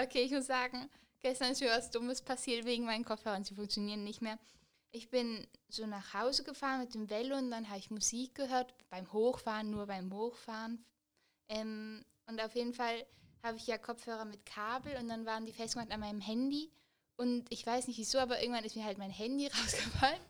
Okay, ich muss sagen, gestern ist mir was Dummes passiert wegen meinen Kopfhörern. Sie funktionieren nicht mehr. Ich bin so nach Hause gefahren mit dem Velo und dann habe ich Musik gehört. Beim Hochfahren, nur beim Hochfahren. Ähm, und auf jeden Fall habe ich ja Kopfhörer mit Kabel und dann waren die festgemacht an meinem Handy. Und ich weiß nicht wieso, aber irgendwann ist mir halt mein Handy rausgefallen.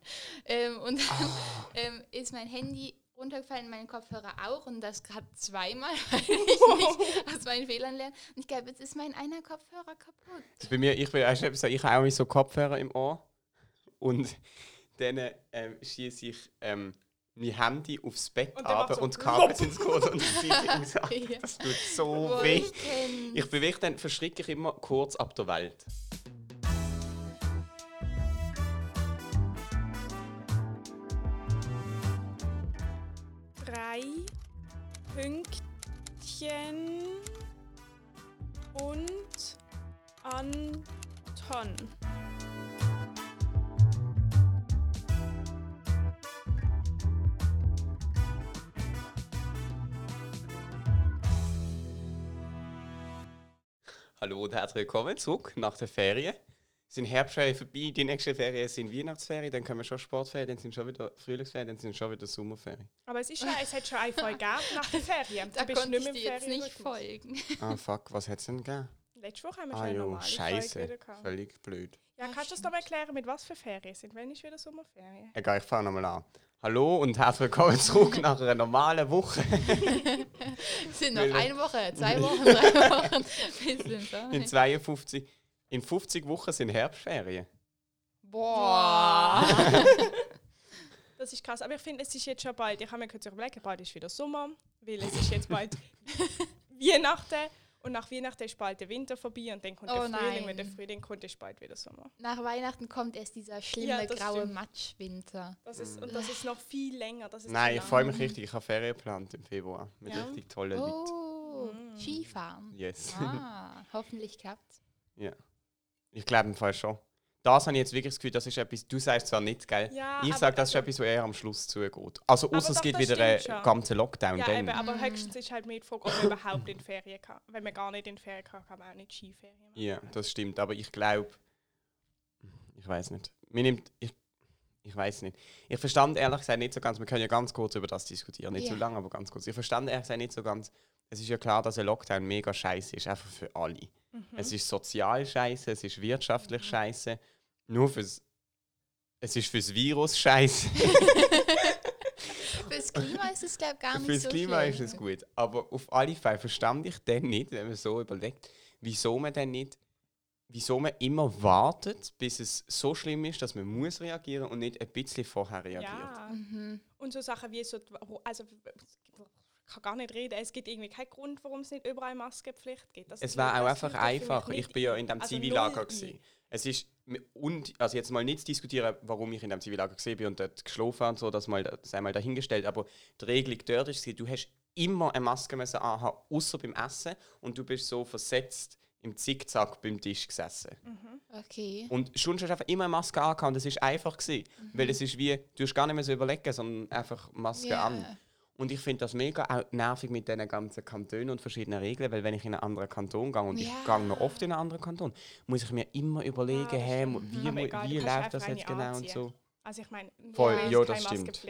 Ähm, und dann Oh. ähm, ist mein Handy runtergefallen, mein Kopfhörer auch. Und das gerade zweimal, weil ich nicht aus meinen Fehlern lerne. Und ich glaube, jetzt ist mein einer Kopfhörer kaputt. Bei mir, ich will sagen, ich habe auch so Kopfhörer im Ohr und dann ähm, schieße ich ähm, mein Handy aufs Bett Und runter so und das Kabel ins Code und das ab. Ja. Das tut so weh. ich wirklich, dann verschrecke ich immer kurz ab der Welt. Pünktchen und Anton. Hallo und herzlich willkommen zurück nach der Ferien. Sind Herbstferien vorbei, die nächsten Ferien sind Weihnachtsferien, dann kommen schon Sportferien, dann sind schon wieder Frühlingsferien, dann sind schon wieder Sommerferien. Aber es ist ja, es hat schon eine Folge gegeben nach der Ferien. Da Du bist konnte nicht ich mehr im jetzt nicht folgen. Ah fuck, was hat es denn gegeben? Letzte Woche haben wir schon Ah eine jo, normale Folge scheiße. wieder. Völlig blöd. Ja, kannst du das doch mal erklären, mit was für Ferien sind? Wenn ist wieder Sommerferien? Egal, ich fange nochmal an. Hallo und herzlich willkommen zurück nach einer normalen Woche. Es sind noch eine Woche, zwei Wochen, drei Wochen. Wir sind da. In 52, in 50 Wochen sind Herbstferien. Boah. Das ist krass. Aber ich finde, es ist jetzt schon bald, ich habe mir kurz überlegt, bald ist wieder Sommer, weil es ist jetzt bald Weihnachten und nach Weihnachten ist bald der Winter vorbei und dann kommt Oh der Frühling. Wenn der nein. Frühling kommt, ist bald wieder Sommer. Nach Weihnachten kommt erst dieser schlimme Ja, graue stimmt. Matschwinter. Das ist, und das ist noch viel länger. Das ist Nein, ich freue mich richtig. Ich habe Ferien geplant im Februar mit Ja. richtig tollen Leuten. Oh, Mm. Skifahren. Yes. Ah, hoffentlich klappt's. ja. Ich glaube im Fall schon. Das habe ich jetzt wirklich das Gefühl, das ist etwas, du sagst zwar nicht, gell? Ja, ich sage, das ist etwas, was eher am Schluss zugeht. Also außer es gibt wieder einen schon. ganzen Lockdown. Ja, dann. eben, aber höchstens ist halt mehr die Frage, ob man überhaupt in Ferien kann. Wenn man gar nicht in Ferien kann, kann man auch nicht Skiferien machen. Ja, das stimmt. Aber ich glaube, ich weiß nicht. Mir nimmt, ich, ich weiß nicht. Ich verstand ehrlich gesagt nicht so ganz. Wir können ja ganz kurz über das diskutieren, nicht so Ja. lange, aber ganz kurz. Ich verstand ehrlich gesagt nicht so ganz. Es ist ja klar, dass ein Lockdown mega scheiße ist, einfach für alle. Mhm. Es ist sozial scheiße, es ist wirtschaftlich scheiße. Nur fürs, es ist fürs Virus scheiße. Fürs Klima ist es, glaube ich, gar nicht Fürs so Klima schlimm. ist es gut. Aber auf alle Fälle verstand ich dann nicht, wenn man so überlegt, wieso man dann nicht, wieso man immer wartet, bis es so schlimm ist, dass man muss reagieren und nicht ein bisschen vorher reagiert. Ja. Mhm. Und so Sachen wie so, also kann gar nicht reden, es gibt irgendwie keinen Grund, warum es nicht überall Maskenpflicht gibt. Das Es war auch einfach einfach. Ich bin ja in dem Also Zivillager gewesen. Es ist und also jetzt mal nicht zu diskutieren, warum ich in dem Zivillager gesehen bin und dort geschlafen und so, das mal das einmal dahingestellt. Aber die Regelung dort ist, du hast immer eine Maske müssen anhaben, außer beim Essen und du bist so versetzt im Zickzack beim Tisch gesessen. Okay. Und schon hast du einfach immer eine Maske angehabt und das ist einfach gewesen, weil es ist wie, du hast gar nicht mehr so überlegen, sondern einfach Maske Ja. an. Und ich finde das mega auch nervig mit diesen ganzen Kantonen und verschiedenen Regeln, weil wenn ich in einen anderen Kanton gehe und ich Ja. gehe noch oft in einen anderen Kanton, muss ich mir immer überlegen, das hey, stimmt. wie, mu- egal, wie läuft das jetzt genau und anziehen. so. Also ich meine, Voll, ja, es das keine stimmt.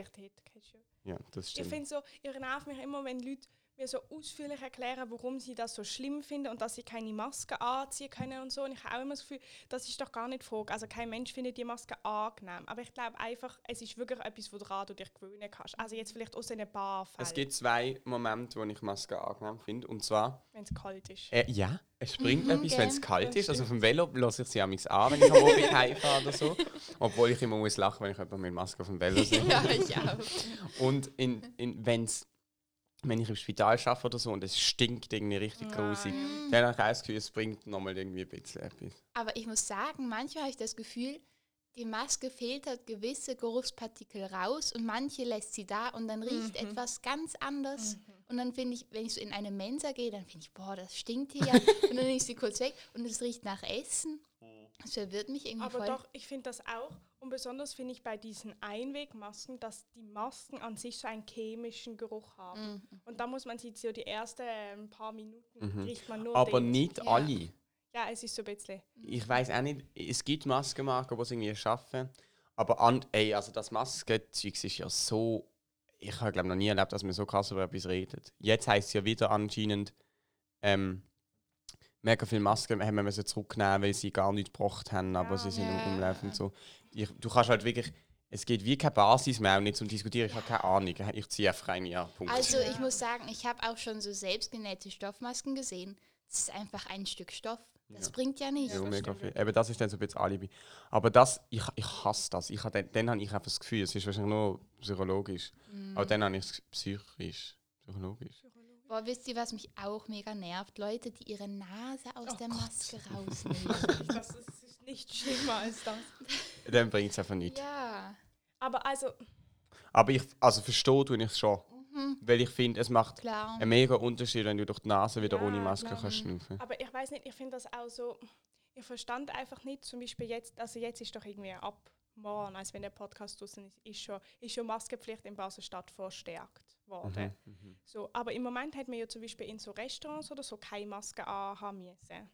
Ja, das Ich stimmt. finde so, ihr nervt mich immer, wenn Leute mir so ausführlich erklären, warum sie das so schlimm finden und dass sie keine Maske anziehen können und so. Und ich habe auch immer das Gefühl, das ist doch gar nicht die Frage. Also kein Mensch findet die Maske angenehm. Aber ich glaube einfach, es ist wirklich etwas, woran du dich gewöhnen kannst. Also jetzt vielleicht aus ein paar Fällen, Es gibt zwei Momente, wo ich Maske angenehm finde. Und zwar, wenn es kalt ist. äh, ja, es bringt Mhm, etwas, wenn es kalt ist. Also auf dem Velo lasse ich sie amigs an, wenn ich am Abend heimfahre oder so. Obwohl ich immer muss lachen, wenn ich jemanden mit Maske auf dem Velo sehe. ja, ich auch. Und in, in, wenn's, wenn ich im Spital arbeite oder so und es stinkt irgendwie richtig Nein. grusig, dann habe ich das Gefühl, es bringt nochmal irgendwie ein bisschen etwas. Aber ich muss sagen, manchmal habe ich das Gefühl, die Maske filtert gewisse Geruchspartikel raus und manche lässt sie da und dann riecht Mhm. etwas ganz anders. Und dann finde ich, wenn ich so in eine Mensa gehe, dann finde ich, boah, das stinkt hier ja. und dann nehme ich sie kurz weg und es riecht nach Essen. Das verwirrt mich irgendwie Aber voll. doch, ich finde das auch. Und besonders finde ich bei diesen Einwegmasken, dass die Masken an sich so einen chemischen Geruch haben. Mhm. Und da muss man sie so die ersten ähm, paar Minuten Mhm. riecht man nur Aber den. nicht Ja. alle. Ja, es ist so ein bisschen. Ich weiß auch nicht, es gibt Maskenmarken, die es irgendwie schaffen. Aber an, ey, also das Maskenzeug ist ja so. Ich habe glaube noch nie erlebt, dass man so krass über etwas redet. Jetzt heißt es ja wieder anscheinend, ähm, mega viele Masken haben wir zurücknehmen, weil sie gar nicht gebracht haben, aber Ja. sie sind Ja. im Umlauf und so. Ich, du kannst halt wirklich, es geht wie keine Basis mehr und nicht zum Diskutieren. Ich habe keine Ahnung. Ich ziehe einfach rein, ja, Punkt. Also ich muss sagen, ich habe auch schon so selbstgenähte Stoffmasken gesehen. Das ist einfach ein Stück Stoff. Das Ja. bringt ja nichts. Ja, das mega viel. Eben, das ist dann so ein bisschen Alibi. Aber das, ich, ich hasse das. Ich dann, dann habe ich einfach das Gefühl, es ist wahrscheinlich nur psychologisch. Aber dann habe ich es psychisch. Psychologisch. Boah, wisst ihr, was mich auch mega nervt? Leute, die ihre Nase aus Oh der Gott. Maske rausnehmen. Das ist nicht schlimmer als das. Dann bringt es einfach nichts. ja. Aber also, Aber ich, also verstehe ich es schon. Mhm, Weil ich finde, es macht klar. einen mega Unterschied, wenn du durch die Nase wieder Ja, ohne Maske klar. kannst schnaufen. aber ich weiß nicht, ich finde das auch so. Ich verstand einfach nicht, zum Beispiel jetzt, also jetzt ist doch irgendwie ab morgen, als wenn der Podcast draußen ist, ist schon, ist schon Maskenpflicht in Basel-Stadt verstärkt worden. Mhm, mhm. So, aber im Moment hat man ja zum Beispiel in so Restaurants oder so keine Maske anhaben müssen.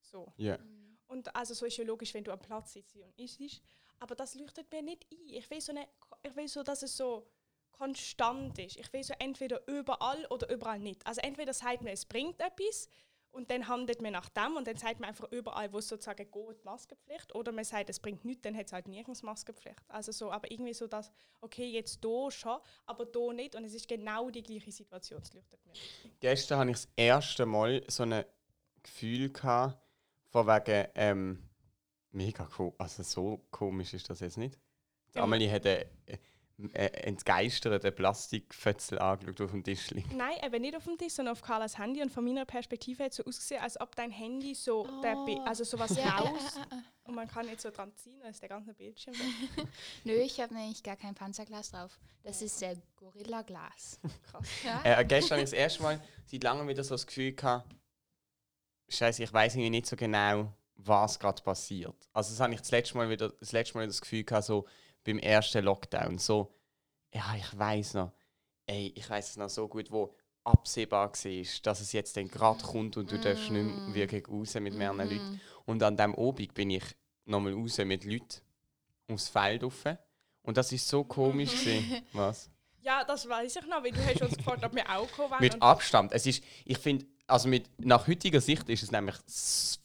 So. Ja. Und also so ist ja logisch, wenn du am Platz sitzt und isst. Aber das leuchtet mir nicht ein. Ich will so, eine, ich will so dass es so konstant ist. Ich will so entweder überall oder überall nicht. Also entweder sagt man, es bringt etwas und dann handelt man nach dem und dann sagt man einfach überall, wo es sozusagen geht, Maskenpflicht. Oder man sagt, es bringt nichts, dann hat es halt nirgends Maskenpflicht. Also so, aber irgendwie so, dass, okay, jetzt da schon, aber da nicht. Und es ist genau die gleiche Situation. Es leuchtet mir. nicht. Gestern hatte ich das erste Mal so ein Gefühl gehabt, von wegen, ähm, mega cool. Also so komisch ist das jetzt nicht. Die Ja. Amelie hat einen äh, entgeisterten Plastikfötzel angeschaut auf dem Tisch liegt. Nein, eben nicht auf dem Tisch, sondern auf Carlas Handy. Und von meiner Perspektive hat es so ausgesehen, als ob dein Handy so, der Bi- Oh. also sowas Ja, ja, raus ja, ja. und man kann jetzt so dran ziehen, dann ist der ganze Bildschirm weg. Nö, ich habe nämlich gar kein Panzerglas drauf. Das ist der Gorilla-Glas. Krass. Ja? Äh, gestern das erste Mal seit langem wieder so das Gefühl gehabt, Scheiße, ich weiß irgendwie nicht so genau, was gerade passiert. Also das habe ich das letzte Mal wieder das letzte Mal das Gefühl gehabt, so beim ersten Lockdown. So, ja, ich weiß noch, ey, ich weiß es noch so gut, wo absehbar war, dass es jetzt dann gerade kommt und du darfst nicht mehr wirklich raus mit mehreren Leuten. Mhm. Und an dem Obig bin ich nochmal raus mit Leuten aufs Feld rauf. Und das ist so komisch gewesen. Was? Ja, das weiß ich noch, weil du hast uns gefragt, ob wir auch kommen wollen. Mit Abstand. Es ist, ich finde, also mit, nach heutiger Sicht ist es nämlich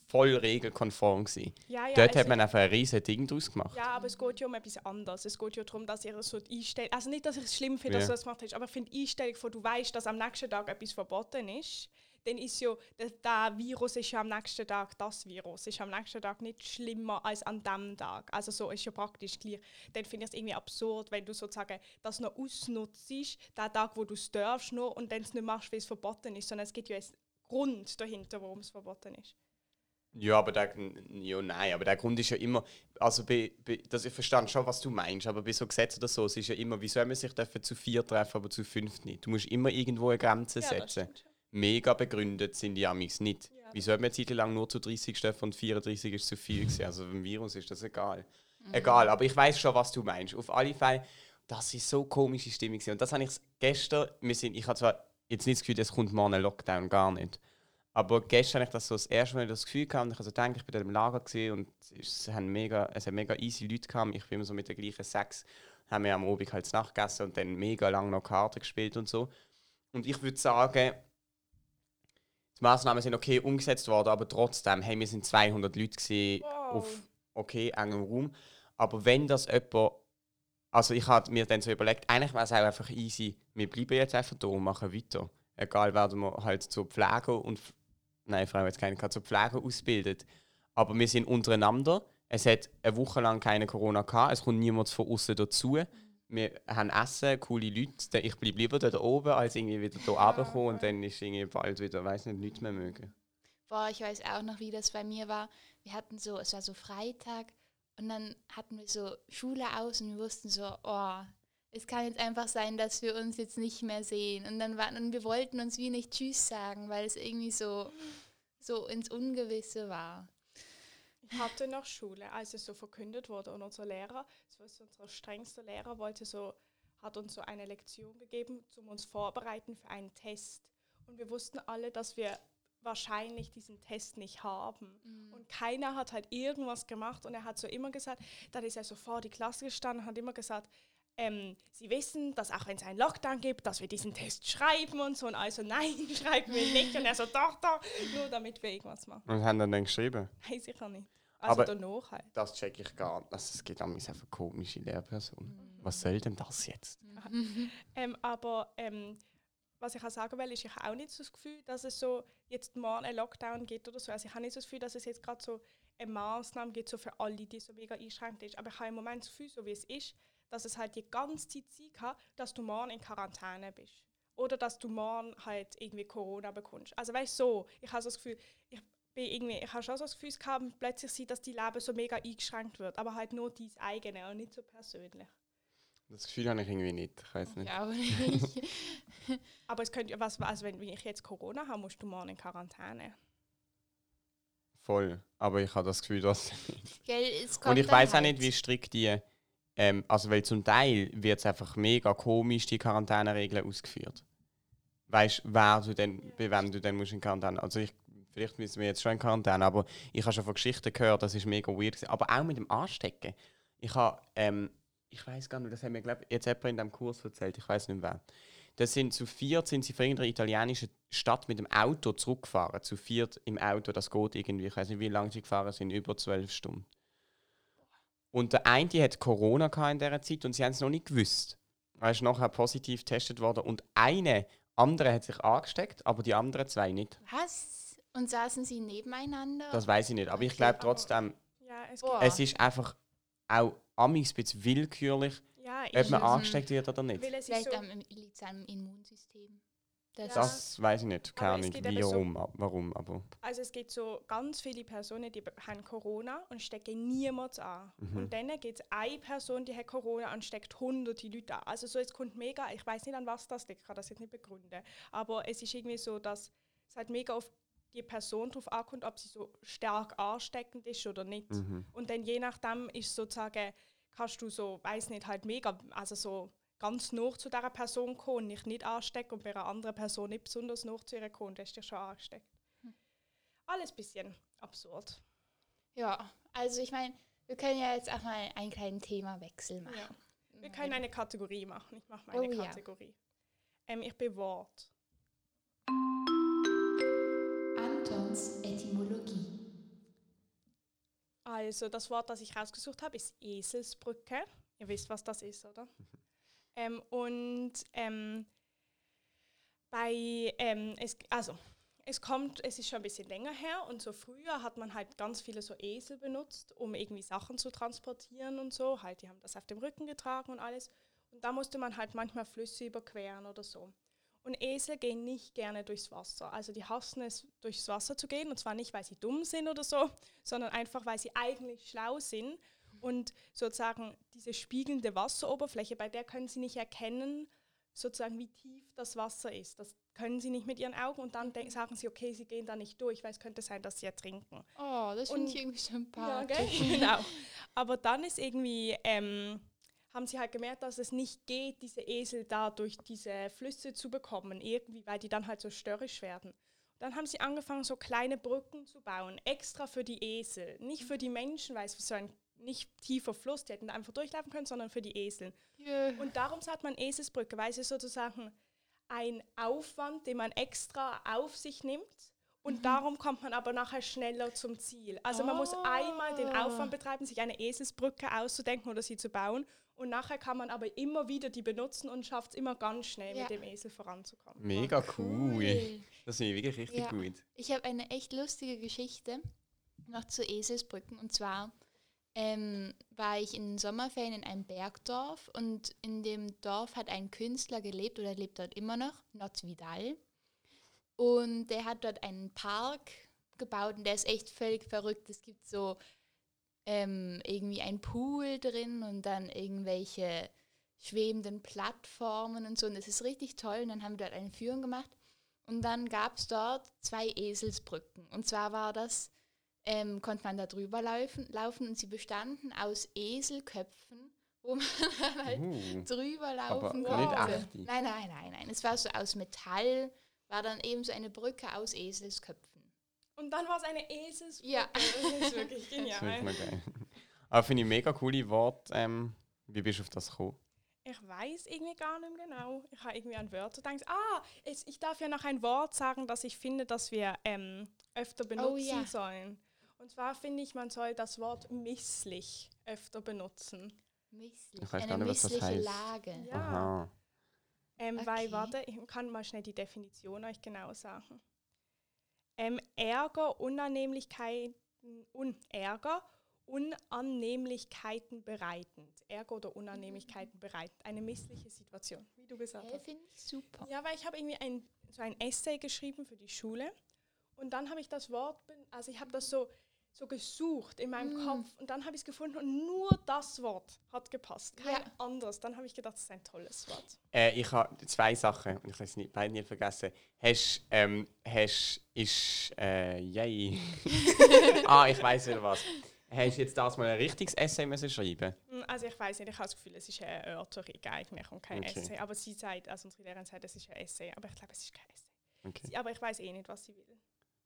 voll regelkonform gewesen. ja, ja, Dort hat man einfach ein riesiges Ding draus gemacht. Ja, aber es geht ja um etwas anderes. Es geht ja darum, dass ihr so die Einstellung. Also nicht, dass ich es schlimm finde, dass du das gemacht hast, aber ich finde die Einstellung, wo du weißt, dass am nächsten Tag etwas verboten ist, dann ist ja, der, der Virus ist ja am nächsten Tag das Virus. Ist am nächsten Tag nicht schlimmer als an dem Tag. Also so ist ja praktisch gleich. Dann finde ich es irgendwie absurd, wenn du sozusagen das noch ausnutzt, den Tag, wo du es darfst, nur, und dann es nicht machst, weil es verboten ist, sondern es gibt ja Grund dahinter, warum es verboten ist. Ja, aber der, ja, nein, aber der Grund ist ja immer, also bei, bei, das, ich verstehe schon, was du meinst, aber bei so Gesetzen oder so, es ist ja immer, wie soll man sich dürfen zu vier treffen, aber zu fünf nicht? Du musst immer irgendwo eine Grenze Ja, setzen. Mega begründet sind die Amis nicht. Ja, Wieso hat man Zeit lang nur zu 30 dürfen und 34 ist zu viel gewesen? Also beim Virus ist das egal. Egal, aber ich weiß schon, was du meinst. Auf alle Fälle, das ist so komische Stimmung gewesen. und das habe ich gestern, wir sind, ich habe zwar jetzt nicht das Gefühl, es kommt morgen ein Lockdown, gar nicht. Aber gestern habe ich das so das erste Mal das Gefühl gehabt, und ich habe so gedacht, ich bin dort im Lager und es haben mega, es haben mega easy Leute gehabt. Ich bin immer so mit den gleichen sechs, haben wir am Abend halt Nacht gegessen und dann mega lange noch Karten gespielt und so. Und ich würde sagen, die Maßnahmen sind okay umgesetzt worden, aber trotzdem, hey, wir sind 200 Leute gewesen Wow. auf okay engem Raum. Aber wenn das jemand, also ich habe mir dann so überlegt, eigentlich wäre es auch einfach easy, wir bleiben jetzt einfach da und machen weiter. Egal, werden wir halt zur Pflege und, nein, Frau jetzt keine zur Pflege ausbildet. Aber wir sind untereinander. Es hat eine Woche lang keine Corona gehabt. Es kommt niemand von außen dazu. Wir haben Essen, coole Leute. Ich bleibe lieber dort oben, als irgendwie wieder hier runterkommen und dann ist irgendwie bald wieder, weiß nicht, nichts mehr mögen. Boah, ich weiß auch noch, wie das bei mir war. Wir hatten so, es war so Freitag und dann hatten wir so Schule aus und wir wussten so, oh, es kann jetzt einfach sein, dass wir uns jetzt nicht mehr sehen. Und dann waren, und wir wollten uns wie nicht Tschüss sagen, weil es irgendwie so, so ins Ungewisse war. Ich hatte noch Schule, als es so verkündet wurde und unser Lehrer, das war so unser strengster Lehrer, wollte so, hat uns so eine Lektion gegeben, um uns vorbereiten für einen Test. Und wir wussten alle, dass wir wahrscheinlich diesen Test nicht haben. Und keiner hat halt irgendwas gemacht und er hat so immer gesagt, dann ist er so vor die Klasse gestanden und hat immer gesagt, ähm, sie wissen, dass auch wenn es einen Lockdown gibt, dass wir diesen Test schreiben und so. Und also nein, schreiben wir nicht. Und er so, doch, doch, nur damit wir irgendwas machen. Und haben dann, dann geschrieben. Nein, sicher nicht. Also Aber- danach halt. Das check ich gar nicht. Also, es gibt an einfach komische Lehrpersonen. Was soll denn das jetzt? Ähm, aber ähm, was ich auch sagen will, ist, ich habe auch nicht so das Gefühl, dass es so jetzt morgen ein Lockdown gibt oder so. Also ich habe nicht so das Gefühl, dass es jetzt gerade so eine Maßnahme gibt, so für alle, die so mega einschränkt ist. Aber ich habe im Moment das Gefühl, so wie es ist, dass es halt die ganze Zeit sein kann, dass du morgen in Quarantäne bist. Oder dass du morgen halt irgendwie Corona bekommst. Also weißt du, so, ich habe so das Gefühl, ich bin irgendwie, ich habe schon so das Gefühl gehabt, plötzlich sieht, dass die Leben so mega eingeschränkt wird, aber halt nur dein eigene und nicht so persönlich. Das Gefühl habe ich irgendwie nicht. Ich weiß nicht. Ja, aber nicht. Aber es könnte ja was, also wenn ich jetzt Corona habe, musst du morgen in Quarantäne. Voll. Aber ich habe das Gefühl, dass. Gell, es Und ich weiß auch halt. nicht, wie strikt die. Ähm, also, weil zum Teil wird es einfach mega komisch, die Quarantäneregeln ausgeführt. Weißt du, wer du denn, bei wem du dann musst in Quarantäne. Also, ich, vielleicht müssen wir jetzt schon in Quarantäne, aber ich habe schon von Geschichten gehört, das ist mega weird. Gewesen. Aber auch mit dem Anstecken. Ich habe, ähm, ich weiß gar nicht, das haben mir glaub, jetzt jemand in diesem Kurs erzählt, ich weiß nicht wer. Das sind zu viert sind sie von irgendeiner italienischen Stadt mit dem Auto zurückgefahren. Zu viert im Auto, das geht irgendwie. Ich weiß nicht, wie lange sie gefahren sind, über zwölf Stunden. Und der eine die hat Corona gehabt in dieser Zeit und sie haben es noch nicht gewusst. Er ist nachher positiv getestet worden und eine andere hat sich angesteckt, aber die anderen zwei nicht. Was? Und saßen sie nebeneinander? Das weiß ich nicht. Aber ich glaube trotzdem, Ja, es es ist einfach auch amigs ein bisschen willkürlich, ja, ob man Mhm. angesteckt wird oder nicht. weil es ist Vielleicht so, am, liegt es am Immunsystem. Das. Das weiß ich nicht. Keine Ahnung, wie, eben so- warum, ab- warum, aber. also es gibt so ganz viele Personen, die be- haben Corona und stecken niemals an. Mhm. Und dann gibt es eine Person, die hat Corona und steckt hunderte Leute an. Also so, es kommt mega, ich weiß nicht, an was das liegt, ich kann das jetzt nicht begründen. Aber es ist irgendwie so, dass es halt mega auf die Person drauf ankommt, ob sie so stark ansteckend ist oder nicht. Mhm. Und dann je nachdem ist sozusagen, kannst du so, weiß nicht, halt mega, also so ganz nah zu dieser Person kommen und dich nicht anstecken und bei einer anderen Person nicht besonders nah zu ihr kommen, und du hast dich schon angesteckt. Alles ein bisschen absurd. Ja, also ich meine, wir können ja jetzt auch mal einen kleinen Themawechsel machen. Ja. Wir können eine Kategorie machen. Ich mache meine Oh ja. Kategorie. Ähm, ich bin Wort. Antons Etymologie. Also das Wort, das ich rausgesucht habe, ist Eselsbrücke. Ihr wisst, was das ist, oder? ähm, und ähm, bei, ähm, es, also es kommt, es ist schon ein bisschen länger her und so früher hat man halt ganz viele so Esel benutzt, um irgendwie Sachen zu transportieren und so. Halt, die haben das auf dem Rücken getragen und alles. Und da musste man halt manchmal Flüsse überqueren oder so. Und Esel gehen nicht gerne durchs Wasser. Also die hassen es, durchs Wasser zu gehen. Und zwar nicht, weil sie dumm sind oder so, sondern einfach, weil sie eigentlich schlau sind. Und sozusagen diese spiegelnde Wasseroberfläche, bei der können sie nicht erkennen, sozusagen wie tief das Wasser ist. Das können sie nicht mit ihren Augen. Und dann sagen sie, okay, sie gehen da nicht durch, weil es könnte sein, dass sie ertrinken. Oh, das finde ich irgendwie Ja, sympathisch. gell? genau. Aber dann ist irgendwie, ähm, haben sie halt gemerkt, dass es nicht geht, diese Esel da durch diese Flüsse zu bekommen, irgendwie, weil die dann halt so störrisch werden. Dann haben sie angefangen, so kleine Brücken zu bauen, extra für die Esel. Nicht für die Menschen, weil es so ein nicht tiefer Fluss, die hätten da einfach durchlaufen können, sondern für die Esel. Jö. Und darum sagt man Eselsbrücke, weil es ist sozusagen ein Aufwand, den man extra auf sich nimmt. Und darum kommt man aber nachher schneller zum Ziel. Also man muss einmal den Ah. Aufwand betreiben, sich eine Eselsbrücke auszudenken oder sie zu bauen. Und nachher kann man aber immer wieder die benutzen und schafft es immer ganz schnell, Ja. mit dem Esel voranzukommen. Mega cool. Cool. Das finde ich wirklich richtig Ja. gut. Ich habe eine echt lustige Geschichte noch zu Eselsbrücken. Und zwar ähm, war ich in Sommerferien in einem Bergdorf und in dem Dorf hat ein Künstler gelebt oder lebt dort immer noch, Not Vidal. Und der hat dort einen Park gebaut und der ist echt völlig verrückt. Es gibt so ähm, irgendwie ein Pool drin und dann irgendwelche schwebenden Plattformen und so. Und das ist richtig toll. Und dann haben wir dort eine Führung gemacht. Und dann gab es dort zwei Eselsbrücken. Und zwar war das, ähm, konnte man da drüber laufen, laufen und sie bestanden aus Eselköpfen, wo man halt Uh, drüber laufen konnte. Nein, nein, nein, nein. Es war so aus Metall, war dann eben so eine Brücke aus Eselsköpfen. Und dann war es eine Eselsbrücke. Ja. Das ist wirklich Das ist wirklich genial. geil. Aber finde ich mega coole Wort. Ähm, wie bist du auf das gekommen? Ich weiß irgendwie gar nicht mehr genau. Ich habe irgendwie an Wörter gedacht. Ah, es, ich darf ja noch ein Wort sagen, das ich finde, dass wir ähm, öfter benutzen Oh ja. sollen. Und zwar finde ich, man soll das Wort misslich öfter benutzen. Misslich. Ich weiß Eine gar nicht, was das missliche heißt. Lage. Ja. Aha. Ähm, Weil, Okay. warte, ich kann mal schnell die Definition euch genau sagen. Ähm, Ärger, Unannehmlichkeiten, un Ärger, Unannehmlichkeiten bereitend. Ärger oder Unannehmlichkeiten bereitend. Eine missliche Situation, wie du gesagt Hey, hast. finde ich super. Ja, weil ich habe irgendwie ein, so ein Essay geschrieben für die Schule und dann habe ich das Wort, also ich habe das so, so gesucht in meinem Mm. Kopf und dann habe ich es gefunden und nur das Wort hat gepasst, kein Ja. anderes. Dann habe ich gedacht, das ist ein tolles Wort. Äh, ich habe zwei Sachen, und ich habe es nicht, beide nicht vergessen. Hast, ähm, hast, ist, äh, yay. ah, ich weiß wieder was. Hast du jetzt das mal ein richtiges Essay müssen schreiben? Mm, Also ich weiß nicht, ich habe das Gefühl, es ist eine Erörterung eigentlich und kein Okay. Essay. Aber sie sagt, also unsere Lehrerin sagt, es ist ein Essay, aber ich glaube, es ist kein Essay. Okay. Sie, aber ich weiß eh nicht, was sie will.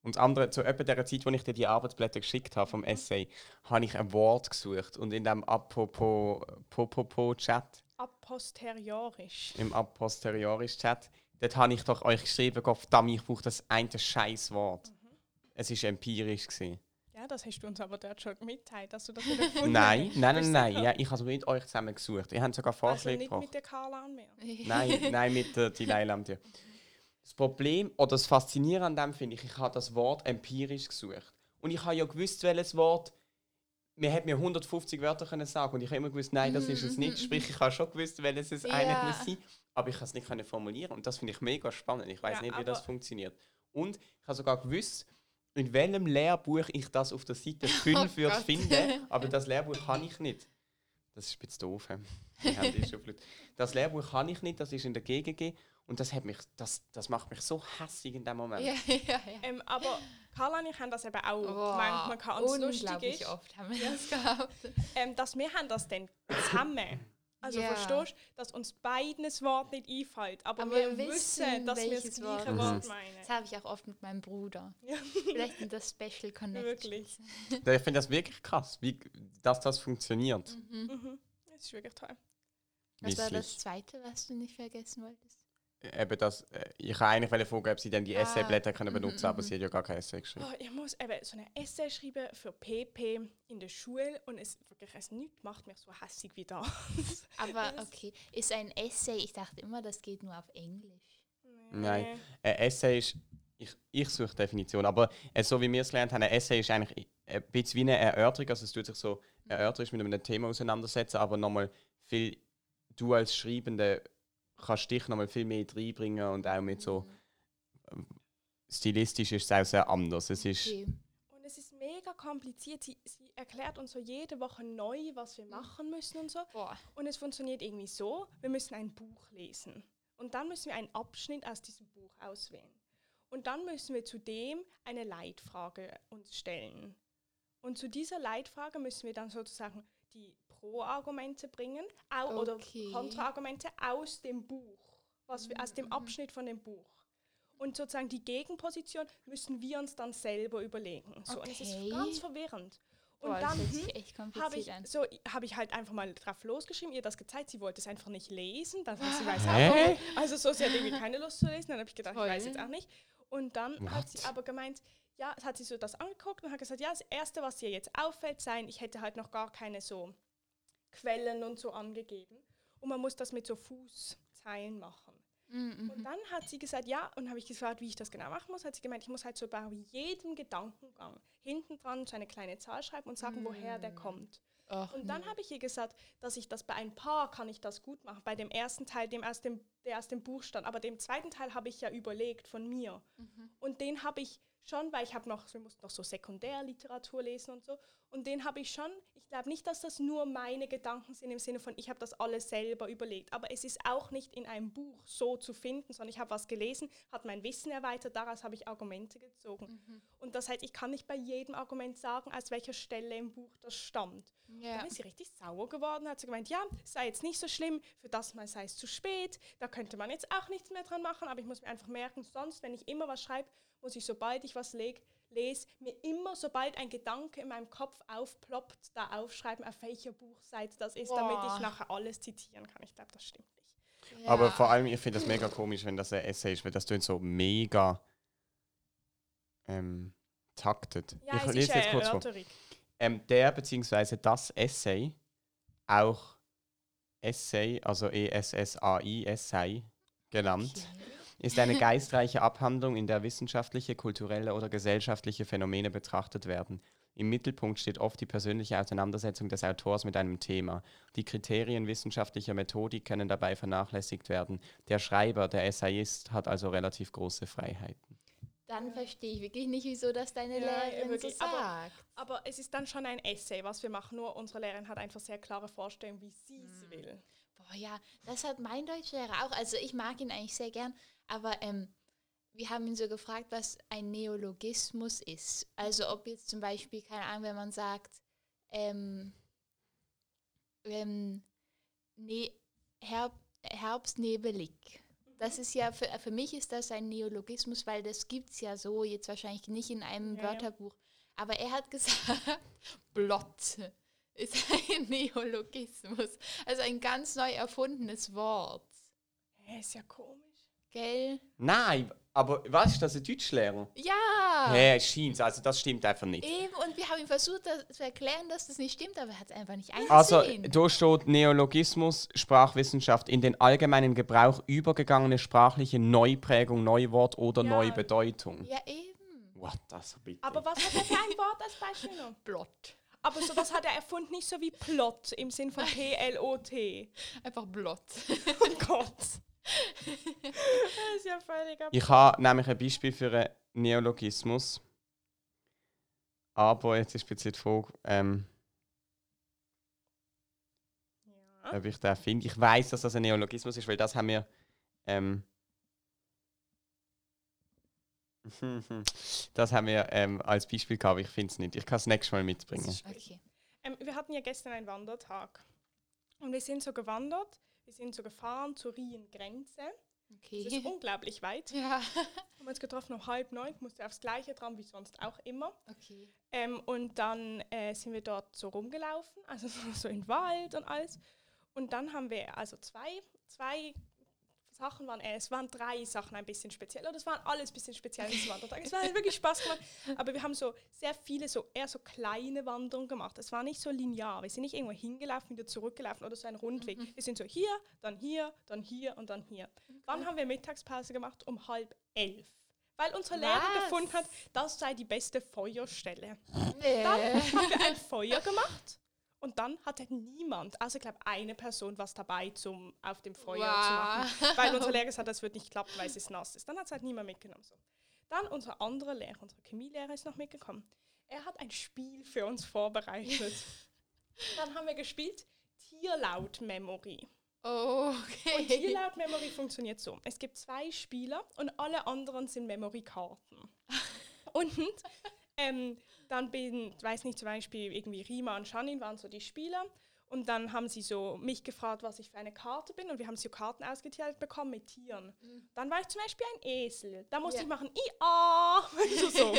Und das andere, zu etwa der Zeit, wo ich dir die Arbeitsblätter geschickt habe vom. Essay, habe ich ein Wort gesucht. Und in dem Apropos-Chat, Aposteriorisch. im Aposteriorisch-Chat, dort habe ich doch euch geschrieben, Gott ich brauche das eine scheiß Wort. Mhm. Es war empirisch. Gewesen. Ja, das hast du uns aber dort schon mitteilt, dass du das wieder gefunden Nein, hast. nein, nein, nein. Ja, ich habe es mit euch zusammen gesucht. Ihr habt sogar Also Vorschläge nicht gebracht. mit der Carla mehr. Nein, nein, mit der und dir. Das Problem oder das Faszinierende an dem finde ich, ich habe das Wort empirisch gesucht. Und ich habe ja gewusst, welches Wort. Man hätte mir 150 Wörter können sagen und ich habe immer gewusst, nein, das ist es nicht. Sprich, ich habe schon gewusst, welches es eigentlich Ja. muss sein. Aber ich kann es nicht können formulieren und das finde ich mega spannend. Ich weiß Ja, nicht, wie das funktioniert. Und ich habe sogar gewusst, in welchem Lehrbuch ich das auf der Seite 5 würde Gott. finden, aber das Lehrbuch kann ich nicht. Das ist ein bisschen doof. Das Lehrbuch kann ich nicht, das ist in der GGG und das, hat mich, das, das macht mich so hässig in dem Moment. ja, ja, ja. Ähm, aber Carla und ich haben das eben auch manchmal gehabt. Und das Lustige unglaublich ist, oft haben wir das gehabt. ähm, dass wir haben das dann zusammen. Also Ja. verstehst du, dass uns beiden das Wort nicht einfällt, aber, Aber wir wir wissen, dass wir das welches gleiche Wort Wort es ist. meinen. Das habe ich auch oft mit meinem Bruder. Ja. Vielleicht sind das Special Connections. Wirklich. Ich finde das wirklich krass, wie, dass das funktioniert. Mhm. Mhm. Das ist wirklich toll. Was war das zweite, was du nicht vergessen wolltest? Eben das, äh, ich habe eigentlich fragen, ob sie dann die Ah, Essayblätter können mhm, benutzen aber mhm. sie hat ja gar kein Essay geschrieben. Oh, ich muss eben so ein Essay schreiben für PP in der Schule und es wirklich es nichts macht mich so hässig wie das. Aber okay, ist ein Essay, ich dachte immer, das geht nur auf Englisch. Nein. Ein Essay ist, ich, ich suche Definition, aber äh, so wie wir es gelernt haben, ein Essay ist eigentlich ein bisschen wie eine Erörterung, also es tut sich so erörterisch mit einem Thema auseinandersetzen, aber nochmal viel, du als Schreibende kannst dich nochmal viel mehr reinbringen und auch mit so, ähm, stilistisch ist es auch sehr anders. Es ist, Okay. Und es ist mega kompliziert. Sie, sie erklärt uns so jede Woche neu, was wir machen müssen und so. Boah. Und es funktioniert irgendwie so, wir müssen ein Buch lesen. Und dann müssen wir einen Abschnitt aus diesem Buch auswählen. Und dann müssen wir zudem eine Leitfrage uns stellen. Und zu dieser Leitfrage müssen wir dann sozusagen die Pro-Argumente bringen au oder Okay. Kontra-Argumente aus dem Buch, was wir, aus dem Mhm. Abschnitt von dem Buch. Und sozusagen die Gegenposition müssen wir uns dann selber überlegen. So, Und es Okay. ist ganz verwirrend. Und Boah, dann das hm, habe ich, an. so, hab ich halt einfach mal drauf losgeschrieben, ihr das gezeigt, sie wollte es einfach nicht lesen, dann hat sie weiß Hä? auch nicht. Also so, sie hat irgendwie keine Lust zu lesen, dann habe ich gedacht, Toll. ich weiß jetzt auch nicht. Und dann hat sie What? aber gemeint, ja, hat sie so das angeguckt und hat gesagt, ja, das Erste, was ihr jetzt auffällt, sein, ich hätte halt noch gar keine so Quellen und so angegeben. Und man muss das mit so Fußzeilen machen. Mhm, Und mhm. dann hat sie gesagt, ja, und habe ich gefragt, wie ich das genau machen muss, hat sie gemeint, ich muss halt so bei jedem Gedankengang hinten dran so eine kleine Zahl schreiben und sagen, woher der Mm. kommt. Och, Und dann nee. habe ich ihr gesagt, dass ich das bei ein paar kann ich das gut machen. Bei dem ersten Teil, dem aus dem, der aus dem Buch stand. Aber dem zweiten Teil habe ich ja überlegt von mir. Mhm. Und den habe ich schon, weil ich habe noch, wir mussten noch so Sekundärliteratur lesen und so. Und den habe ich schon, ich glaube nicht, dass das nur meine Gedanken sind im Sinne von, ich habe das alles selber überlegt. Aber es ist auch nicht in einem Buch so zu finden, sondern ich habe was gelesen, hat mein Wissen erweitert, daraus habe ich Argumente gezogen. Mhm. Und das heißt, ich kann nicht bei jedem Argument sagen, aus welcher Stelle im Buch das stammt. Ja. Dann ist sie richtig sauer geworden, hat sie gemeint, ja, sei jetzt nicht so schlimm, für das mal sei es zu spät, da könnte man jetzt auch nichts mehr dran machen, aber ich muss mir einfach merken, sonst, wenn ich immer was schreibe, muss ich, sobald ich was leg, lese, mir immer, sobald ein Gedanke in meinem Kopf aufploppt, da aufschreiben, auf welcher Buchseite das ist, damit Boah. ich nachher alles zitieren kann. Ich glaube, das stimmt nicht. Ja. Aber vor allem, ich finde das mega komisch, wenn das ein Essay ist, weil das tönt so mega ähm, taktet. Ja, ich lese jetzt kurz vor. Ähm, der bzw. das Essay, auch Essay, also E-S-S-A-I, Essay genannt, Okay. Ist eine geistreiche Abhandlung, in der wissenschaftliche, kulturelle oder gesellschaftliche Phänomene betrachtet werden. Im Mittelpunkt steht oft die persönliche Auseinandersetzung des Autors mit einem Thema. Die Kriterien wissenschaftlicher Methodik können dabei vernachlässigt werden. Der Schreiber, der Essayist, hat also relativ große Freiheiten. Dann verstehe ich wirklich nicht, wieso das deine Ja, Lehrerin wirklich, so aber- sagt. Aber es ist dann schon ein Essay, was wir machen. Nur unsere Lehrerin hat einfach sehr klare Vorstellungen, wie sie es will. Boah, ja, das hat mein Deutschlehrer auch. Also ich mag ihn eigentlich sehr gern, aber ähm, wir haben ihn so gefragt, was ein Neologismus ist. Also ob jetzt zum Beispiel, keine Ahnung, wenn man sagt, ähm, ähm, ne Herb herbstnebelig. Das ist ja, für, für mich ist das ein Neologismus, weil das gibt es ja so jetzt wahrscheinlich nicht in einem Ja, ja. Wörterbuch. Aber er hat gesagt, blott ist ein Neologismus. Also ein ganz neu erfundenes Wort. Hä, ist ja komisch. Gell? Nein, aber was ist das, ein Deutschlehrer? Ja! Hä, scheint's, also das stimmt einfach nicht. Eben, und wir haben ihm versucht das zu erklären, dass das nicht stimmt, aber er hat es einfach nicht eingesehen. Also, da steht Neologismus, Sprachwissenschaft, in den allgemeinen Gebrauch übergegangene sprachliche Neuprägung, Neuwort oder Ja. Neubedeutung. ja, eben. What, das bitte. Aber was hat er für ein Wort als Beispiel genommen? Blott. Aber sowas hat er erfunden, nicht so wie Plot im Sinn von P-L-O-T. Einfach blott. Oh Gott. das ist ja völlig ab. Ich habe nämlich ein Beispiel für einen Neologismus. Aber jetzt ist ein bisschen die Frage, ähm, Ja. ob ich den finde. Ich weiß, dass das ein Neologismus ist, weil das haben wir. Ähm, das haben wir ähm, als Beispiel gehabt, aber ich finde es nicht. Ich kann es nächstes Mal mitbringen. Okay. Ähm, wir hatten ja gestern einen Wandertag. Und wir sind so gewandert, wir sind so gefahren zur Rien-Grenze. Das ist Okay. unglaublich weit. Ja. Haben uns getroffen um halb neun, musste aufs Gleiche dran wie sonst auch immer. Okay. Ähm, und dann äh, sind wir dort so rumgelaufen, also so, so im Wald und alles. Und dann haben wir also zwei, zwei Sachen waren, äh, es waren drei Sachen ein bisschen speziell. Oder es waren alles ein bisschen speziell an diesem Wandertag. Es war wirklich Spaß gemacht. Aber wir haben so sehr viele, so eher so kleine Wanderungen gemacht. Es war nicht so linear. Wir sind nicht irgendwo hingelaufen, wieder zurückgelaufen oder so ein Rundweg. Wir sind so hier, dann hier, dann hier und dann hier. Dann haben wir Mittagspause gemacht um halb elf. Weil unsere Lehrer Was? gefunden hat, das sei die beste Feuerstelle. Äh. Dann haben wir ein Feuer gemacht und dann hatte niemand, also ich glaube eine Person was dabei, zum auf dem Feuer zu machen. Wow. Weil unser Lehrer gesagt hat, das wird nicht klappen, weil es nass ist. Dann hat es halt niemand mitgenommen. So. Dann unser anderer Lehrer, unser Chemielehrer ist noch mitgekommen. Er hat ein Spiel für uns vorbereitet. dann haben wir gespielt Tierlaut-Memory. Und Okay. Tierlaut-Memory funktioniert so. Es gibt zwei Spieler und alle anderen sind Memory-Karten. Und ähm, dann bin, weiß nicht, zum Beispiel irgendwie Rima und Shanin waren so die Spieler. Und dann haben sie so mich gefragt, was ich für eine Karte bin. Und wir haben so Karten ausgeteilt bekommen mit Tieren. Dann war ich zum Beispiel ein Esel. Da musste Ja. ich machen, IA. Also so.